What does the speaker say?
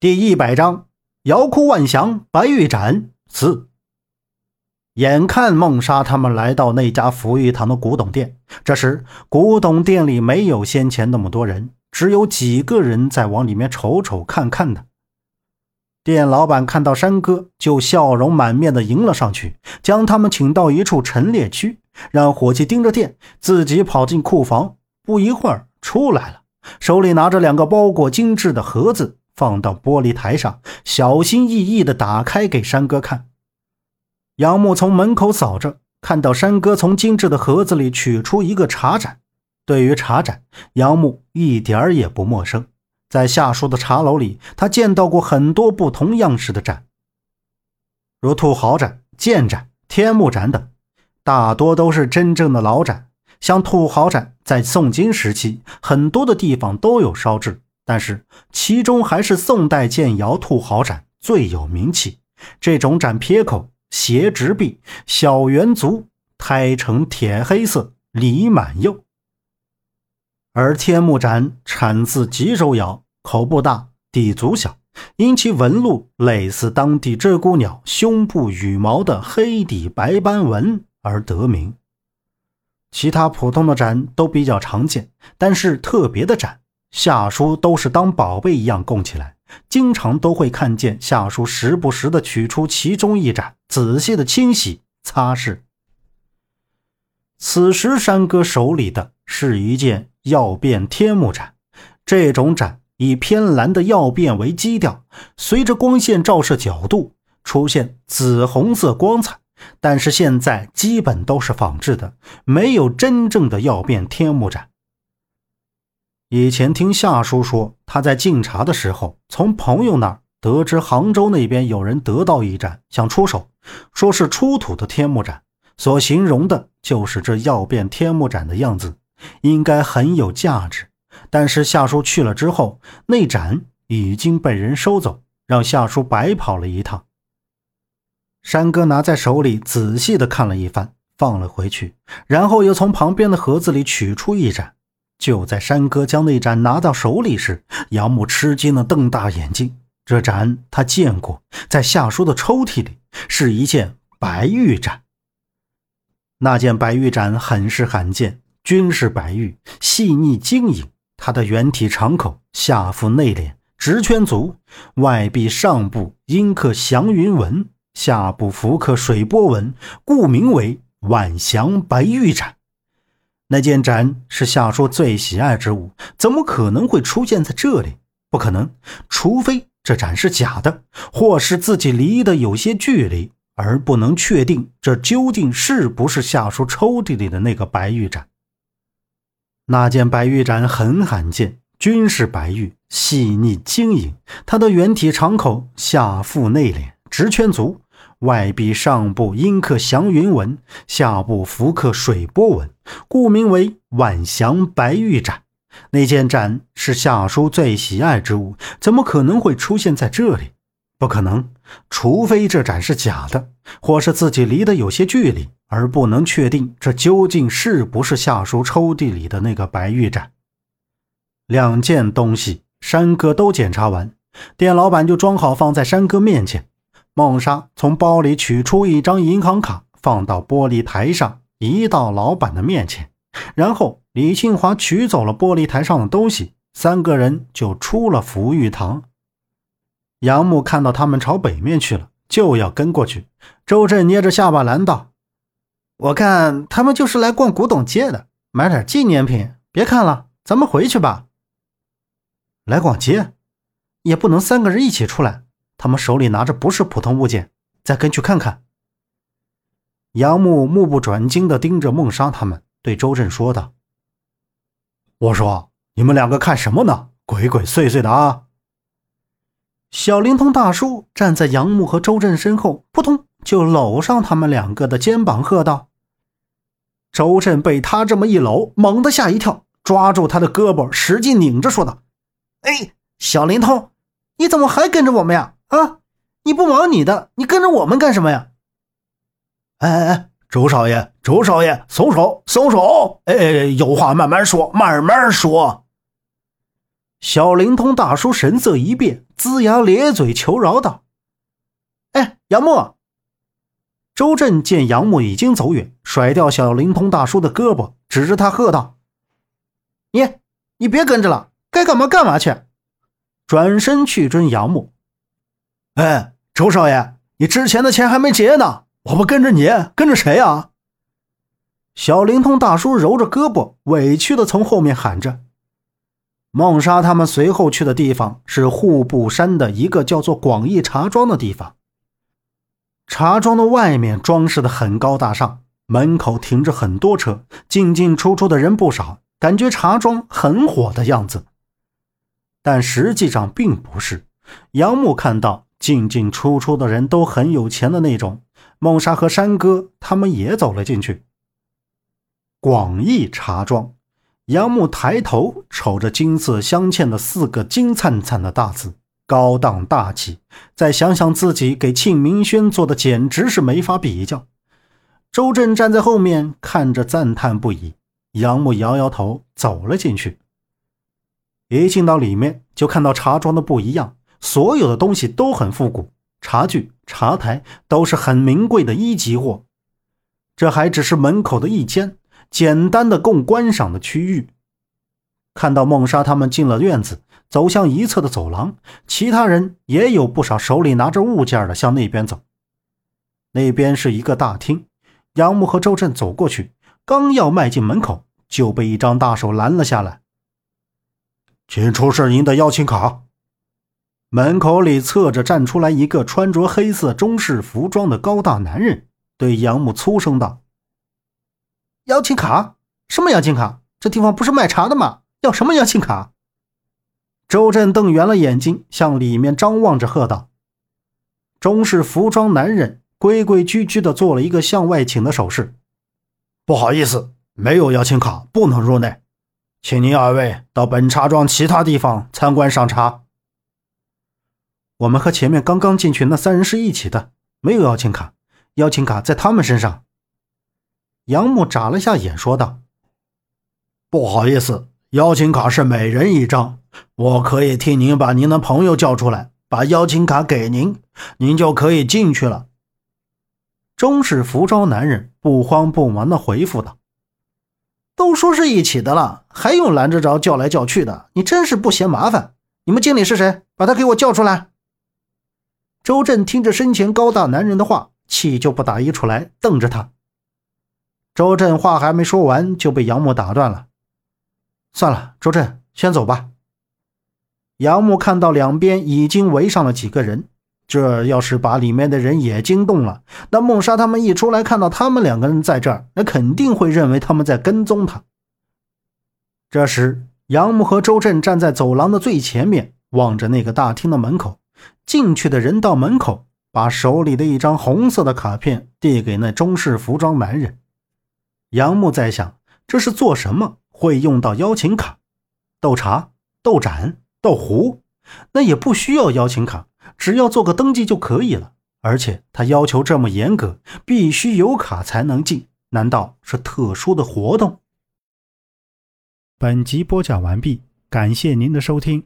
第一百章，瑶哭万祥，白玉斩四。眼看孟莎他们来到那家福玉堂的古董店，这时古董店里没有先前那么多人，只有几个人在往里面瞅瞅看看的。店老板看到山哥，就笑容满面的迎了上去，将他们请到一处陈列区，让伙计盯着店，自己跑进库房，不一会儿出来了，手里拿着两个包裹精致的盒子。放到玻璃台上，小心翼翼地打开给山哥看。杨木从门口扫着，看到山哥从精致的盒子里取出一个茶盏。对于茶盏，杨木一点儿也不陌生，在夏叔的茶楼里，他见到过很多不同样式的盏，如兔毫盏、剑盏、天目盏等，大多都是真正的老盏。像兔毫盏，在宋金时期，很多的地方都有烧制。但是其中还是宋代建窑兔毫盏最有名气。这种盏撇口、斜直壁、小圆足，胎呈铁黑色，里满釉。而天目盏产自吉州窑，口不大，底足小，因其纹路类似当地鹧鸪鸟胸部羽毛的黑底白斑纹而得名。其他普通的盏都比较常见，但是特别的盏。夏叔都是当宝贝一样供起来，经常都会看见夏叔时不时的取出其中一盏，仔细的清洗擦拭。此时山哥手里的是一件曜变天目盏，这种盏以偏蓝的曜变为基调，随着光线照射角度出现紫红色光彩，但是现在基本都是仿制的，没有真正的曜变天目盏。以前听夏叔说，他在敬茶的时候，从朋友那儿得知杭州那边有人得到一盏，想出手，说是出土的天目盏，所形容的就是这曜变天目盏的样子，应该很有价值。但是夏叔去了之后，那盏已经被人收走，让夏叔白跑了一趟。山哥拿在手里仔细的看了一番，放了回去，然后又从旁边的盒子里取出一盏。就在山哥将那盏拿到手里时，杨木吃惊的瞪大眼睛。这盏他见过，在夏叔的抽屉里，是一件白玉盏。那件白玉盏很是罕见，均是白玉，细腻晶莹。它的圆体长口，下腹内敛，直圈足，外壁上部阴刻祥云纹，下部浮刻水波纹，故名为晚祥白玉盏。那件盏是夏叔最喜爱之物，怎么可能会出现在这里？不可能，除非这盏是假的，或是自己离得有些距离，而不能确定这究竟是不是夏叔抽屉里的那个白玉盏。那件白玉盏很罕见，均是白玉，细腻晶莹。它的圆体长口，下腹内敛，直圈足。外壁上部阴刻祥云纹，下部浮刻水波纹，故名为晚祥白玉盏。那件盏是夏叔最喜爱之物，怎么可能会出现在这里？不可能，除非这盏是假的，或是自己离得有些距离，而不能确定这究竟是不是夏叔抽屉里的那个白玉盏。两件东西，山哥都检查完，店老板就装好放在山哥面前。孟莎从包里取出一张银行卡，放到玻璃台上，移到老板的面前。然后李庆华取走了玻璃台上的东西，三个人就出了福玉堂。杨木看到他们朝北面去了，就要跟过去。周震捏着下巴拦道：“我看他们就是来逛古董街的，买点纪念品。别看了，咱们回去吧。来逛街，也不能三个人一起出来。”他们手里拿着不是普通物件，再跟去看看。杨木目不转睛地盯着孟莎他们，对周震说道：“我说，你们两个看什么呢？鬼鬼祟祟的啊！”小灵通大叔站在杨木和周震身后，扑通就搂上他们两个的肩膀，喝道：“周震被他这么一搂，猛地吓一跳，抓住他的胳膊，使劲拧着，说道：‘哎，小灵通，你怎么还跟着我们呀？’”啊！你不忙你的，你跟着我们干什么呀？哎哎哎，周少爷，周少爷，松手，松手！哎，有话慢慢说，慢慢说。小灵通大叔神色一变，龇牙咧嘴求饶道：“哎，杨木！”周震见杨木已经走远，甩掉小灵通大叔的胳膊，指着他喝道：“你，你别跟着了，该干嘛干嘛去！”转身去追杨木。哎，周少爷，你之前的钱还没结呢，我不跟着你，跟着谁啊？小灵通大叔揉着胳膊，委屈的从后面喊着。梦莎他们随后去的地方是户部山的一个叫做广义茶庄的地方。茶庄的外面装饰的很高大上，门口停着很多车，进进出出的人不少，感觉茶庄很火的样子。但实际上并不是。杨木看到进进出出的人都很有钱的那种。孟莎和山哥他们也走了进去。广义茶庄，杨木抬头瞅着金色镶嵌的四个金灿灿的大字。高档大气，再想想自己给庆明轩做的，简直是没法比较。周震站在后面看着，赞叹不已。杨木摇摇头，走了进去。一进到里面，就看到茶庄的不一样，所有的东西都很复古，茶具、茶台都是很名贵的一级货。这还只是门口的一间简单的供观赏的区域。看到孟莎他们进了院子。走向一侧的走廊，其他人也有不少手里拿着物件的向那边走。那边是一个大厅，杨木和周震走过去，刚要迈进门口，就被一张大手拦了下来。请出示您的邀请卡。门口里侧着站出来一个穿着黑色中式服装的高大男人，对杨木粗声道：“邀请卡？什么邀请卡？这地方不是卖茶的吗？要什么邀请卡？”周震瞪圆了眼睛，向里面张望着，喝道：“中式服装男人规规矩矩地做了一个向外请的手势。不好意思，没有邀请卡，不能入内，请您二位到本茶庄其他地方参观赏茶。我们和前面刚刚进去那三人是一起的，没有邀请卡，邀请卡在他们身上。”杨木眨了下眼，说道：“不好意思，邀请卡是每人一张。”我可以替您把您的朋友叫出来，把邀请卡给您，您就可以进去了。中式服装男人不慌不忙地回复道：“都说是一起的了，还用拦着着叫来叫去的？你真是不嫌麻烦！你们经理是谁？把他给我叫出来！”周震听着身前高大男人的话，气就不打一处来，瞪着他。周震话还没说完，就被杨木打断了：“算了，周震，先走吧。”杨木看到两边已经围上了几个人，这要是把里面的人也惊动了，那孟莎他们一出来看到他们两个人在这儿，那肯定会认为他们在跟踪他。这时，杨木和周震站在走廊的最前面，望着那个大厅的门口。进去的人到门口，把手里的一张红色的卡片递给那中式服装男人。杨木在想，这是做什么会用到邀请卡？斗茶、斗盏、斗壶，那也不需要邀请卡，只要做个登记就可以了。而且他要求这么严格，必须有卡才能进。难道是特殊的活动？本集播讲完毕，感谢您的收听。